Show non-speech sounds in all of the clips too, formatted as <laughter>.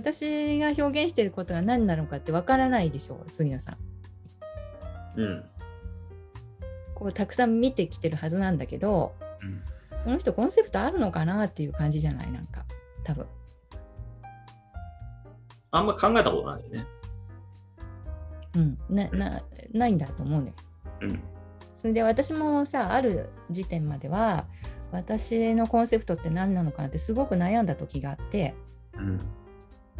私が表現していることが何なのかってわからないでしょ杉野さん。うん。こうたくさん見てきてるはずなんだけど、うん、この人コンセプトあるのかなっていう感じじゃない？なんか多分。あんま考えたことないよね。うん、ななないんだと思うね。うん。それで私もさある時点までは私のコンセプトって何なのかなってすごく悩んだ時があって、うん、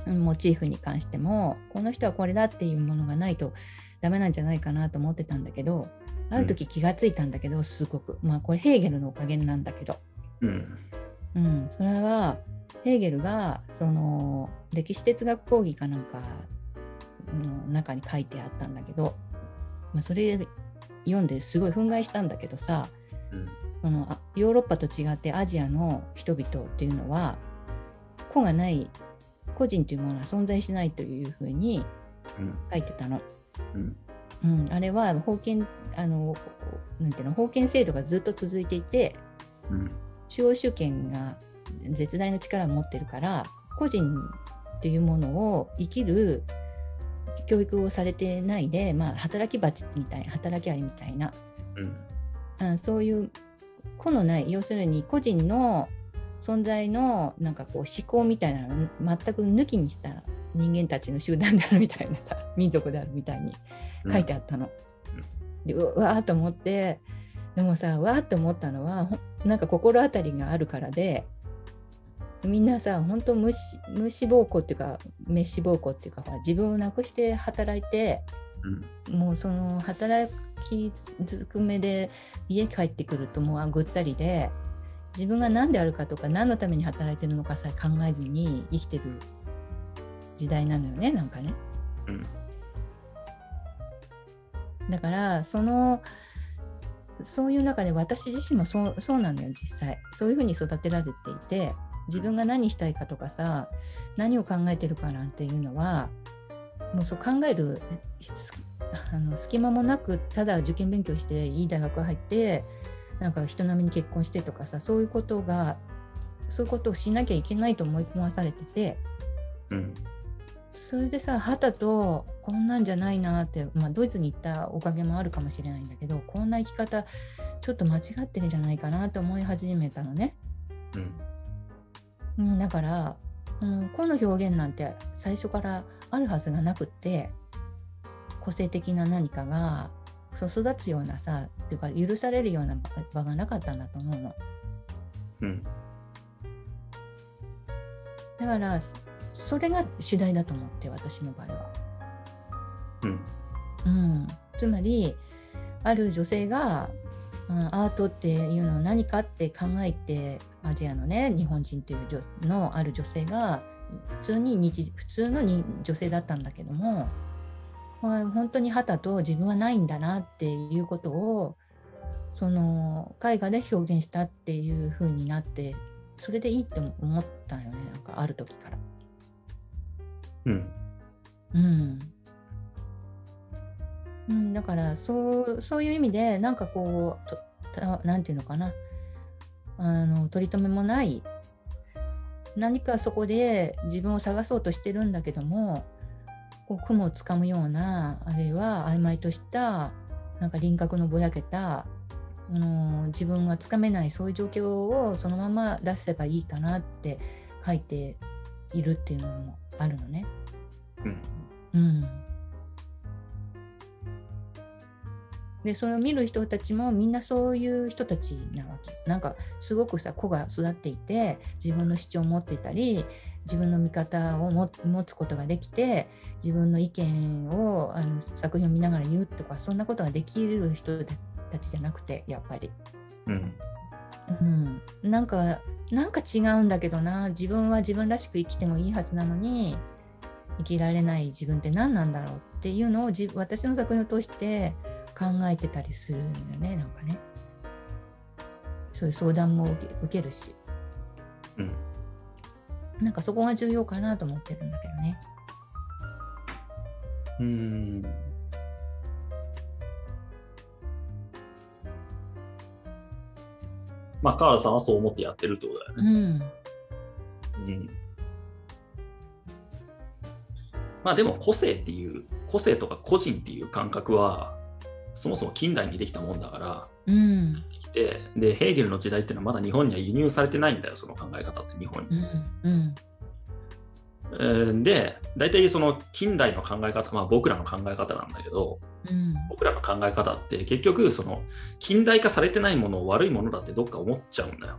モチーフに関してもこの人はこれだっていうものがないとダメなんじゃないかなと思ってたんだけどある時気がついたんだけどすごく。まあこれヘーゲルのおかげなんだけど、うん、うん、それはヘーゲルがその歴史哲学講義かなんかの中に書いてあったんだけど、まあ、それ読んですごい憤慨したんだけどさ、うん、そのヨーロッパと違ってアジアの人々っていうのは個がない個人というものは存在しないというふうに書いてたの。うん。うん、あれは封建あのなんていうの封建制度がずっと続いていて、うん、中央集権が絶大な力を持ってるから個人っていうものを生きる教育をされてないで、まあ、働き蜂みたいな働きアリみたいな、うん、そういう個のない要するに個人の存在のなんかこう思考みたいなのを全く抜きにした人間たちの集団であるみたいなさ <laughs> 民族であるみたいに書いてあったの。うん、でうわーと思ってでもさわーって思ったのはなんか心当たりがあるからでみんなさ本当無無脂肪校っていうか滅脂肪校っていうかほら自分をなくして働いて、うん、もうその働きずくめで家帰ってくるともうぐったりで自分が何であるかとか何のために働いてるのかさえ考えずに生きてる時代なのよねなんかね。うん、だからそのそういう中で私自身もそうそうなのよ実際そういうふうに育てられていて自分が何したいかとかさ何を考えてるかなんていうのはもうそう考えるあの隙間もなくただ受験勉強していい大学入ってなんか人並みに結婚してとかさそういうことがそういうことをしなきゃいけないと思い込まされてて、うん、それでさ旗とこんなんじゃないなって、まあ、ドイツに行ったおかげもあるかもしれないんだけどこんな生き方ちょっと間違ってるんじゃないかなと思い始めたのね。うん、だから、うん、個の表現なんて最初からあるはずがなくって個性的な何かが育つようなさっていうか許されるような場がなかったんだと思うの。うん、だからそれが主題だと思って私の場合は。うん、うん、つまりある女性が、うん、アートっていうのは何かって考えてアジアのね日本人というのある女性が普通に日普通のに女性だったんだけども、まあ、本当に旗と自分はないんだなっていうことをその絵画で表現したっていう風になってそれでいいって思ったよねなんかある時から。うん。うん。うん、だからそうそういう意味でなんかこう何て言うのかなあの取り留めもない何かそこで自分を探そうとしてるんだけどもこう雲をつかむようなあるいは曖昧としたなんか輪郭のぼやけたあの自分がつかめないそういう状況をそのまま出せばいいかなって書いているっていうのもあるのね。うん、うん。でそれを見る人たちもみんなそういう人たちなわけ。なんかすごくさ子が育っていて自分の主張を持っていたり自分の見方を持つことができて自分の意見をあの作品を見ながら言うとかそんなことができる人たちじゃなくてやっぱり。うん。うん、なんかなんか違うんだけどな。自分は自分らしく生きてもいいはずなのに生きられない自分って何なんだろうっていうのを私の作品を通して考えてたりするよねなんかね。そういう相談も受け受けるし、うん、なんかそこが重要かなと思ってるんだけどね。うん。まあ川原さんはそう思ってやってるってことだよね。うん、うん。まあでも個性っていう、個性とか個人っていう感覚は、そもそも近代にできたもんだから、うん、ででヘーゲルの時代っていうのはまだ日本には輸入されてないんだよその考え方って日本に。うんうん、で大体その近代の考え方、まあ、僕らの考え方なんだけど、うん、僕らの考え方って結局その近代化されてないものを悪いものだってどっか思っちゃうんだよ。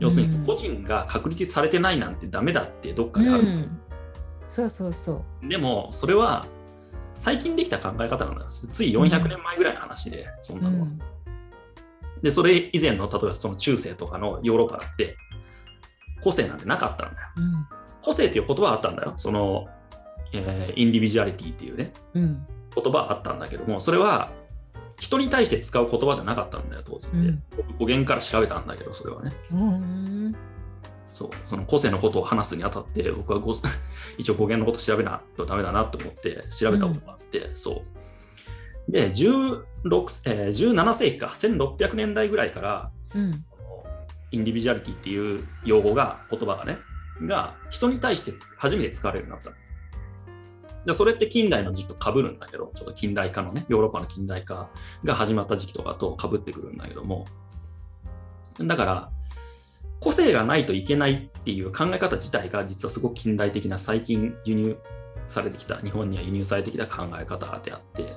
要するに個人が確立されてないなんてダメだってどっかにある、うん、そうそうそう。でもそれは最近できた考え方なんですつい400年前ぐらいの話で、そんなのは、でそれ以前の例えばその中世とかのヨーロッパだって個性なんてなかったんだよ、個性っていう言葉はあったんだよ。その、えー、インディビジュアリティっていうね、言葉はあったんだけどもそれは人に対して使う言葉じゃなかったんだよ当時って、語源から調べたんだけどそれはね、うん、そうその個性のことを話すにあたって僕はご <laughs> 一応語源のこと調べないとダメだなと思って調べたことがあって、うん、そう。で16、えー、17世紀か1600年代ぐらいから、インディビジュアリティっていう用語が言葉がねが人に対して初めて使われるようになった。でそれって近代の時期とかぶるんだけど、ちょっと近代化のね、ヨーロッパの近代化が始まった時期とかとかぶってくるんだけども、だから、個性がないといけないっていう考え方自体が実はすごく近代的な最近輸入されてきた、日本には輸入されてきた考え方であって、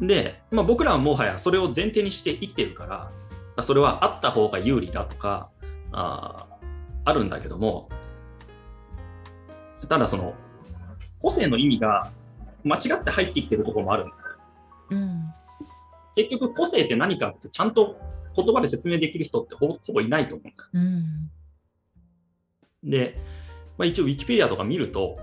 で、まあ、僕らはもはやそれを前提にして生きてるから、それはあった方が有利だとか、ああるんだけども、ただその個性の意味が間違って入ってきてるところもある。うん、結局個性って何かってちゃんと言葉で説明できる人ってほぼいないと思うんだ、うん、で、まあ、一応ウィキペディアとか見ると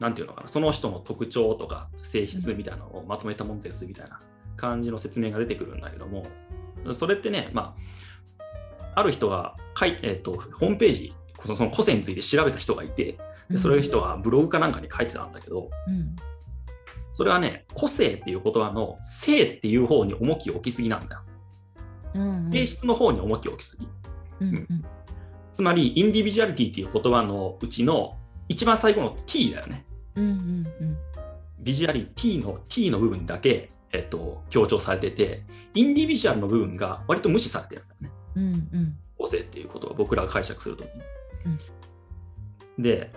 何て言うのかなその人の特徴とか性質みたいなのをまとめたものですみたいな感じの説明が出てくるんだけどもそれってねまあある人が書い、えーと、とホームページその個性について調べた人がいて、でそういう人はブログかなんかに書いてたんだけど、うん、それはね、個性っていう言葉の性っていう方に重きを置きすぎなんだよ。性質の方に重きを置きすぎ。つまり、インディビジュアリティっていう言葉のうちの一番最後の T だよね。ビジュアリティの T の部分だけ、えっと、強調されてて、インディビジュアルの部分が割と無視されてるんだよね。うんうん、個性っていうことを僕らが解釈するときに。うん、で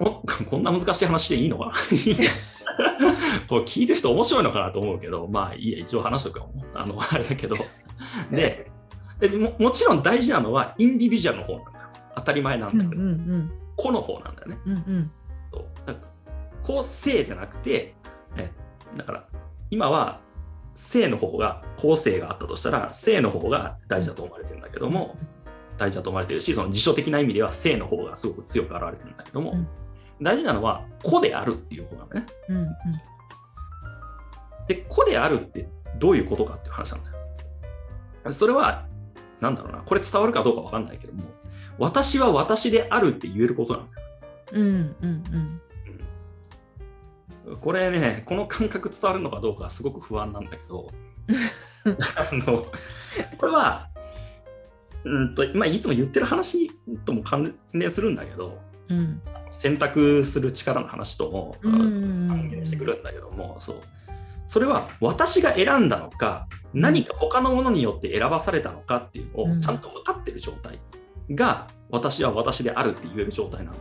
こ、<laughs> こんな難しい話でいいのかな？<laughs> これ聞いてる人面白いのかなと思うけど、まあいいや、一応話しとくかも。あの、あれだけど。でも、もちろん大事なのはインディビジュアルの方なんだよ。当たり前なんだけど、うんうんうん、個の方なんだよね。うんうん、だ個性じゃなくて、えだから今は性の方が個性があったとしたら性の方が大事だと思われてるんだけども、大事だと思われてるしその辞書的な意味では性の方がすごく強く現れてるんだけども、うん、大事なのは個であるっていう方なんだね。うんうん、で個であるってどういうことかっていう話なんだよ。それはなんだろうな。これ伝わるかどうか分かんないけども私は私であるって言えることなんだよ。うんうん。うん、これねこの感覚伝わるのかどうかすごく不安なんだけどあのこれはうんとまあ、いつも言ってる話とも関連するんだけど、うん、選択する力の話とも関係してくるんだけども、そうそれは私が選んだのか何か他のものによって選ばされたのかっていうのをちゃんと分かってる状態が、私は私であるって言える状態なんだ。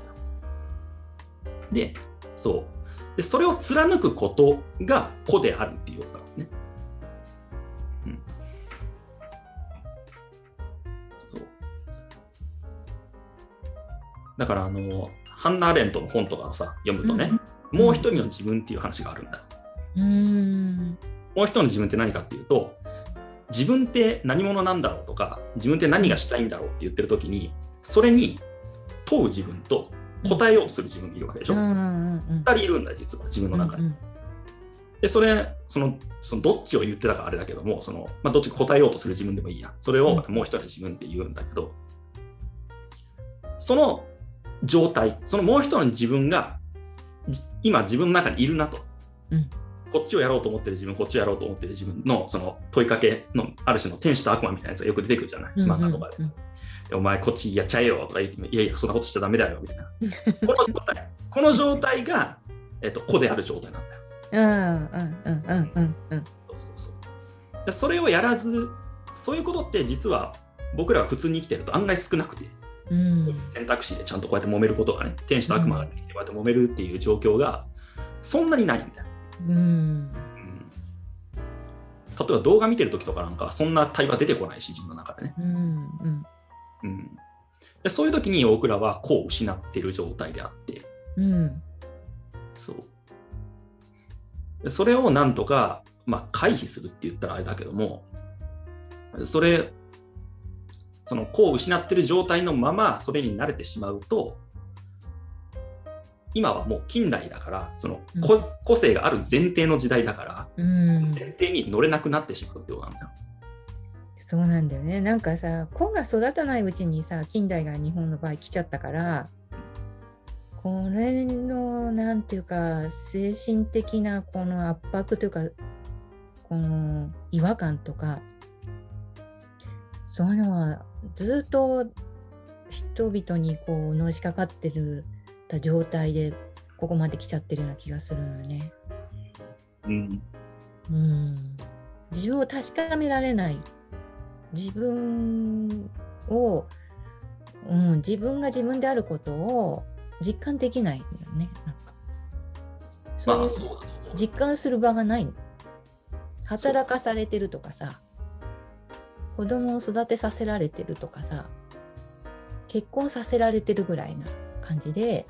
でそうでそれを貫くことが子であるっていうことだね。だからあのハンナ・アレントの本とかをさ読むとね、うん、もう一人の自分っていう話があるんだ。うん。もう一人の自分って何かっていうと自分って何者なんだろうとか自分って何がしたいんだろうって言ってる時にそれに問う自分と答えようとする自分がいるわけでしょ。二、うん。うん、人いるんだ実は自分の中に。うんうん、でそれそのそのどっちを言ってたかあれだけどもその、まあ、どっちか答えようとする自分でもいいや。それをもう一人の自分って言うんだけど、その状態そのもう一人の自分が今自分の中にいるなと、うん、こっちをやろうと思ってる自分、こっちをやろうと思ってる自分のその問いかけのある種の天使と悪魔みたいなやつがよく出てくるじゃない、漫画とかで。お前こっちやっちゃえよとか言っていやいやそんなことしちゃダメだよみたいなこの状態この状態が、えっと、子である状態なんだよ。うんうんうんうんうんうんそうそうそうそれをやらずそういうことって実は僕らが普通に生きてると案外少なくて、うん、選択肢でちゃんとこうやって揉めることがね天使と悪魔がこうやって揉めるっていう状況がそんなにないんだよ。うん、うん、例えば動画見てる時とかなんかそんな対話出てこないし自分の中でね。うんうん。うん、でそういう時に僕らは子を失っている状態であって、うん、そう。それをなんとか、まあ、回避するって言ったらあれだけどもそれその子を失ってる状態のままそれに慣れてしまうと今はもう近代だからその個,、性がある前提の時代だから、うん、前提に乗れなくなってしまうってことなんだよ。そうなんだよね。なんかさ子が育たないうちにさ近代が日本の場合来ちゃったからこれのなんていうか精神的なこの圧迫というかこの違和感とかそういうのはずっと人々にこうのしかかってるた状態でここまで来ちゃってるような気がするのよね。うん、うん。自分を確かめられない。自分を、うん、自分が自分であることを実感できないんだよね。なんか。そういう実感する場がない。の。働かされてるとかさ。子供を育てさせられてるとかさ。結婚させられてるぐらいな感じで、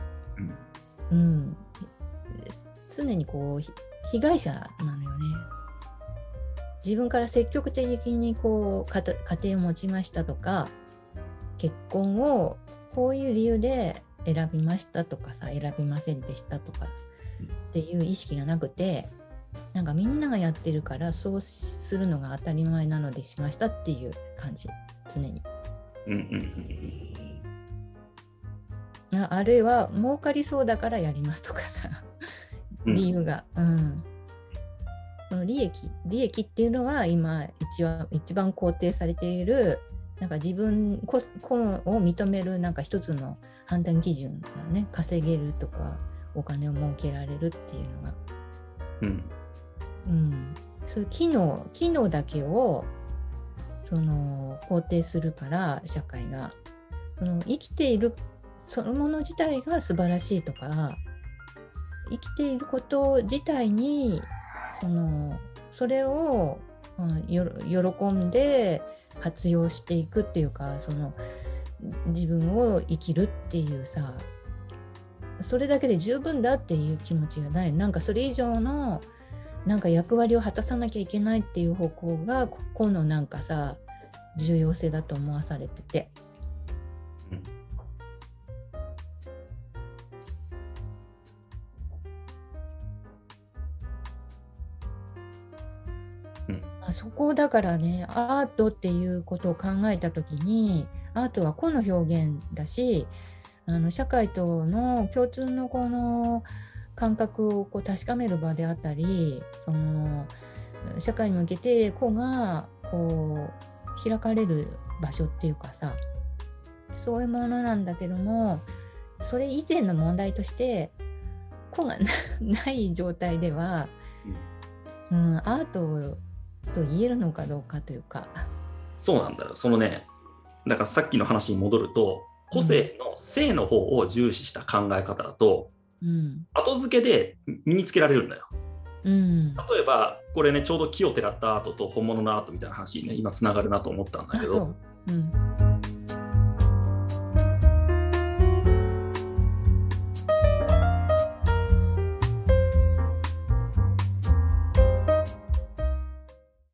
うん、うん、常にこう被害者なのよね。自分から積極的にこう家庭を持ちましたとか結婚をこういう理由で選びましたとかさ選びませんでしたとかっていう意識がなくてなんかみんながやってるからそうするのが当たり前なのでしましたっていう感じ常に。あるいは儲かりそうだからやりますとかさ。理由が。うん、この利益利益っていうのは今一番一番肯定されているなんか自分こを認めるなんか一つの判断基準がね。稼げるとかお金を儲けられるっていうのが、うん。うん、そういう機能機能だけをその肯定するから社会が。その生きているそのもの自体が素晴らしいとか生きていること自体にそのそれを、うん、喜んで活用していくっていうかその自分を生きるっていうさそれだけで十分だっていう気持ちがないなんかそれ以上のなんか役割を果たさなきゃいけないっていう方向がここのなんかさ重要性だと思わされてて。そこだからねアートっていうことを考えた時にアートは個の表現だしあの社会との共通のこの感覚をこう確かめる場であったりその社会に向けて個がこう開かれる場所っていうかさそういうものなんだけどもそれ以前の問題として個が <laughs> ない状態では、うん、アートと言えるのかどうかというか。そうなんだよ。そのね、だからさっきの話に戻ると、個性の性の方を重視した考え方だと、うん、後付けで身につけられるんだよ。うん、例えばこれねちょうど木をてらったアートと本物のアートみたいな話にね今つながるなと思ったんだけど、うん、